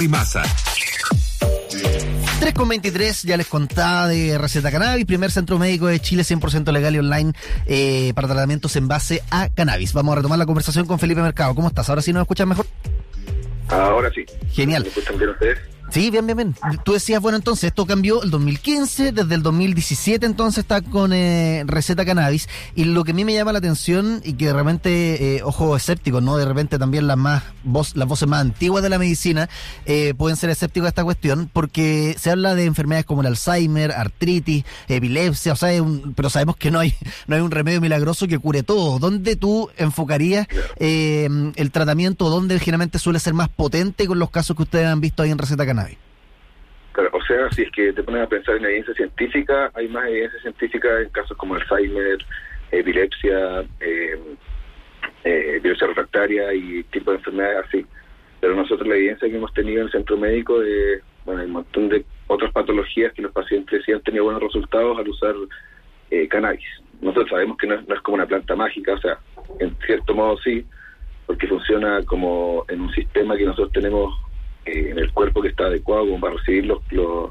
y masa. 3,23, ya les contaba de Receta Cannabis, primer centro médico de Chile 100% legal y online eh, para tratamientos en base a cannabis. Vamos a retomar la conversación con Felipe Mercado. ¿Cómo estás? ¿Ahora sí nos escuchas mejor? Ahora sí. Genial. ¿Me escuchan bien ustedes? Sí, bien, bien, bien. Tú decías, bueno, entonces esto cambió el 2015, desde el 2017 entonces está con eh, receta cannabis. Y lo que a mí me llama la atención y que de repente, eh, ojo escéptico, ¿no? De repente también las más voz, las voces más antiguas de la medicina eh, pueden ser escépticos a esta cuestión, porque se habla de enfermedades como el Alzheimer, artritis, epilepsia, o sea, es un- pero sabemos que no hay, no hay un remedio milagroso que cure todo. ¿Dónde tú enfocarías eh, el tratamiento? ¿Dónde generalmente suele ser más potente con los casos que ustedes han visto ahí en receta cannabis? O sea, si es que te pones a pensar en evidencia científica, hay más evidencia científica en casos como Alzheimer, epilepsia, eh, eh, epilepsia refractaria y tipo de enfermedades así. Pero nosotros la evidencia que hemos tenido en el centro médico de, bueno, hay un montón de otras patologías que los pacientes sí han tenido buenos resultados al usar eh, cannabis. Nosotros sabemos que no es como una planta mágica, o sea, en cierto modo sí, porque funciona como en un sistema que nosotros tenemos en el cuerpo que está adecuado como para recibir los, los,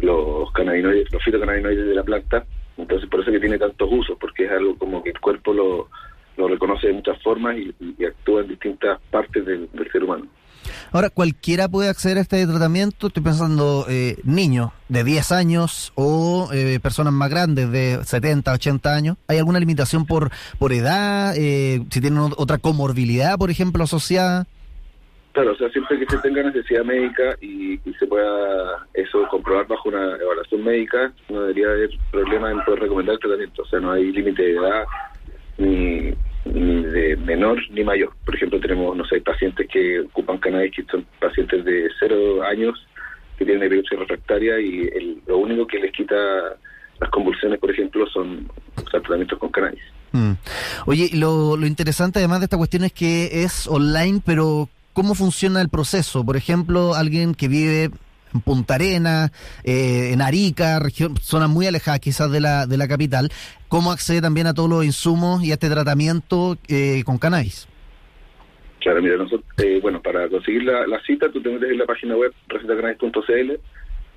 los los fitocannabinoides de la planta. Entonces, por eso que tiene tantos usos, porque es algo como que el cuerpo lo, lo reconoce de muchas formas y, actúa en distintas partes del, ser humano. Ahora, cualquiera puede acceder a este tratamiento. Estoy pensando eh, niños de 10 años o eh, personas más grandes de 70, 80 años. ¿Hay alguna limitación por, por edad? Eh, si tienen ot- otra comorbilidad, por ejemplo, asociada. Claro, o sea, siempre que se tenga necesidad médica y, se pueda eso comprobar bajo una evaluación médica, no debería haber problema en poder recomendar el tratamiento. O sea, no hay límite de edad ni, de menor ni mayor. Por ejemplo, tenemos, no sé, pacientes que ocupan cannabis que son pacientes de cero años que tienen epilepsia refractaria y el- lo único que les quita las convulsiones, por ejemplo, son tratamientos con cannabis. Mm. Oye, lo, lo interesante además de esta cuestión es que es online, pero ¿cómo funciona el proceso? Por ejemplo, alguien que vive en Punta Arena, eh, en Arica, región, zonas muy alejadas quizás de la, de la capital, ¿cómo accede también a todos los insumos y a este tratamiento eh, con cannabis? Claro, mira, nosotros, eh, bueno, para conseguir la, cita, tú te metes en la página web recetacannabis.cl,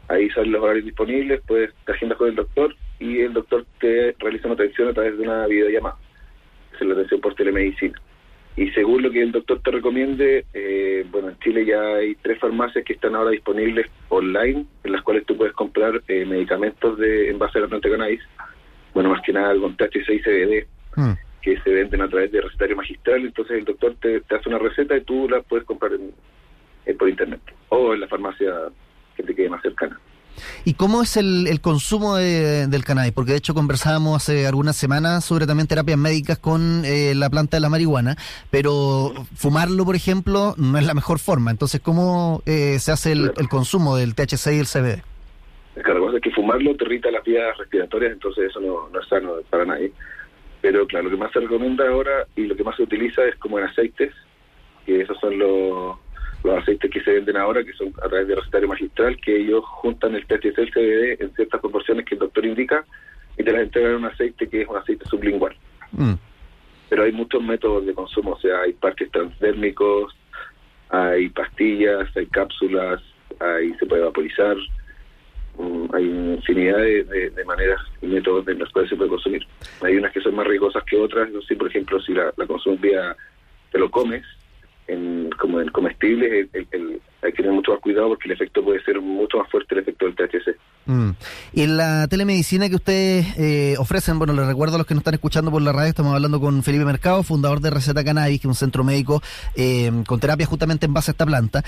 ahí salen los horarios disponibles, puedes te agendas con el doctor y el doctor te realiza una atención a través de una videollamada. Es la atención por telemedicina. Y según lo que el doctor te recomiende, eh, bueno, en Chile ya hay tres farmacias que están ahora disponibles online, en las cuales tú puedes comprar eh, medicamentos de en base a la planta cannabis, bueno, más que nada con THC y CBD, Mm. que se venden a través de recetario magistral, entonces el doctor te, te hace una receta y tú la puedes comprar en- eh, por internet o en la farmacia que te quede más cercana. ¿Y cómo es el, el consumo de- del cannabis? Porque de hecho conversábamos hace algunas semanas sobre también terapias médicas con eh, la planta de la marihuana, pero fumarlo, por ejemplo, no es la mejor forma. Entonces, ¿cómo eh, se hace el, el consumo del THC y el CBD? Claro, lo que es que fumarlo te irrita las vías respiratorias, entonces eso no, no es sano para nadie. Pero claro, lo que más se recomienda ahora y lo que más se utiliza es como en aceites, que esos son los, los aceites que se venden ahora, que son a través de recetario magistral, que ellos juntan el THC y el CBD en ciertas proporciones que el doctor indica y te las entregan en un aceite que es un aceite sublingual. Mm. pero hay muchos métodos de consumo, o sea, hay parques transdérmicos, hay pastillas, hay cápsulas, hay se puede vaporizar, mm, hay infinidad de, de- de maneras y métodos en los cuales se puede consumir. Hay unas que son más riesgosas que otras, no sé, por ejemplo, si la, la consumes vía, te lo comes, en, como en comestibles, el- el- hay que tener mucho más cuidado porque el efecto puede ser mucho más fuerte el efecto del THC. Mm. Y en la telemedicina que ustedes eh, ofrecen, bueno, les recuerdo a los que nos están escuchando por la radio, estamos hablando con Felipe Mercado, fundador de Receta Cannabis, que es un centro médico eh, con terapia justamente en base a esta planta.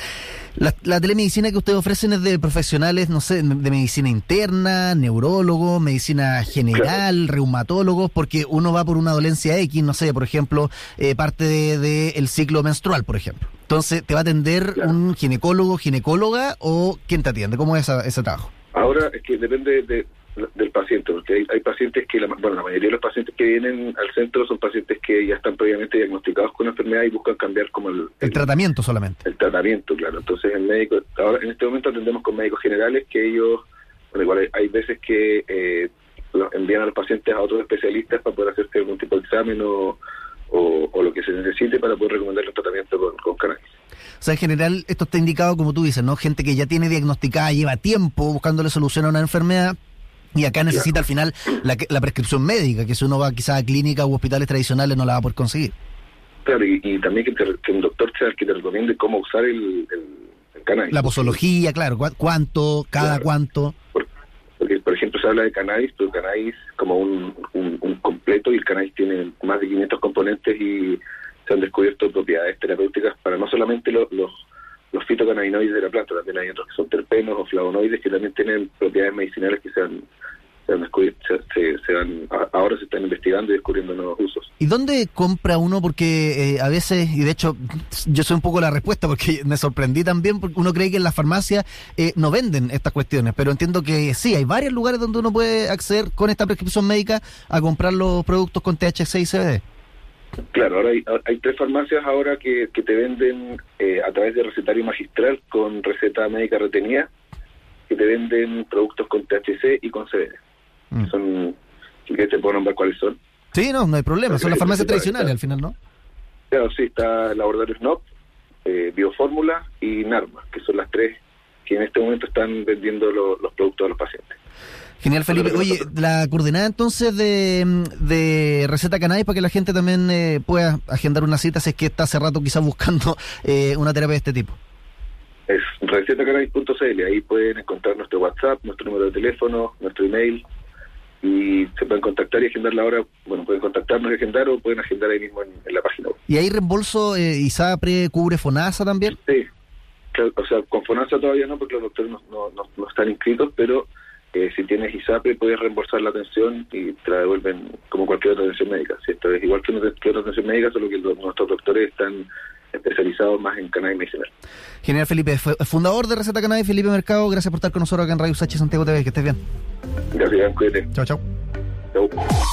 La, la telemedicina que ustedes ofrecen es de profesionales, no sé, de medicina interna, neurólogos, medicina general, reumatólogos, porque uno va por una dolencia X, no sé, por ejemplo, eh, parte del de, el ciclo menstrual, por ejemplo. Entonces, ¿te va a atender Claro. un ginecólogo, ginecóloga o quién te atiende? ¿Cómo es esa- ese trabajo? Ahora es que depende de- del paciente, porque hay, hay pacientes que, la, bueno, la mayoría de los pacientes que vienen al centro son pacientes que ya están previamente diagnosticados con enfermedad y buscan cambiar como el, El tratamiento solamente. el tratamiento, claro. Entonces el médico, ahora en este momento atendemos con médicos generales que ellos, bueno, igual hay, hay veces que eh, envían a los pacientes a otros especialistas para poder hacerse algún tipo de examen o, o, lo que se necesite para poder recomendar el tratamiento con, con cannabis. O sea, en general, esto está indicado, como tú dices, ¿no? Gente que ya tiene diagnosticada, lleva tiempo buscándole solución a una enfermedad. Y acá necesita al final la, la prescripción médica, que si uno va quizás a clínicas u hospitales tradicionales no la va a poder conseguir. Claro, y, y también que, te, que, un doctor sea el que te recomiende cómo usar el, el, el cannabis. La posología, claro, cuánto, cada claro. cuánto. Porque, por ejemplo, se habla de cannabis, pero cannabis como un, un, completo y el cannabis tiene más de 500 componentes y se han descubierto propiedades terapéuticas para no solamente los, los, los fitocannabinoides de la planta, también hay otros que son terpenos o flavonoides que también tienen propiedades medicinales que se han se, se, han, ahora se están investigando y descubriendo nuevos usos. ¿Y dónde compra uno? Porque eh, a veces, y de hecho yo soy un poco la respuesta porque me sorprendí también, porque uno cree que en las farmacias eh, no venden estas cuestiones, pero entiendo que sí, hay varios lugares donde uno puede acceder con esta prescripción médica a comprar los productos con THC y CBD. Claro, ahora hay, hay, tres farmacias ahora que, que te venden eh, a través de recetario magistral con receta médica retenida, que te venden productos con THC y con CBD. Mm. Son, si te puedo nombrar cuáles son. Sí, no, no hay problema, son las farmacias tradicionales al final, ¿no? Claro, sí, está Laboratorio Snop, eh, Biofórmula y Narma, que son las tres que en este momento están vendiendo lo, los productos a los pacientes. Genial, Felipe. Oye, la coordenada entonces de, de Receta Cannabis para que la gente también eh, pueda agendar una cita si es que está hace rato quizás buscando eh, una terapia de este tipo. Es recetacannabis.cl, ahí pueden encontrar nuestro WhatsApp, nuestro número de teléfono, nuestro email y se pueden contactar y agendar la hora. Bueno, pueden contactarnos y agendar o pueden agendar ahí mismo en, en la página web. ¿Y hay reembolso eh, ISAPRE, cubre FONASA también? Sí, claro, o sea, con FONASA todavía no porque los doctores no, no, no, no están inscritos, pero eh, si tienes ISAPRE puedes reembolsar la atención y te la devuelven como cualquier otra atención médica. Si esto es igual que otra atención médica, solo que los, nuestros doctores están especializados más en cannabis medicinal. Genial, Felipe. Fundador de Receta Cannabis, Felipe Mercado. Gracias por estar con nosotros acá en Radio Sachi Santiago TV. Que estés bien. Gracias, cuídate. Chao, chao. Chao.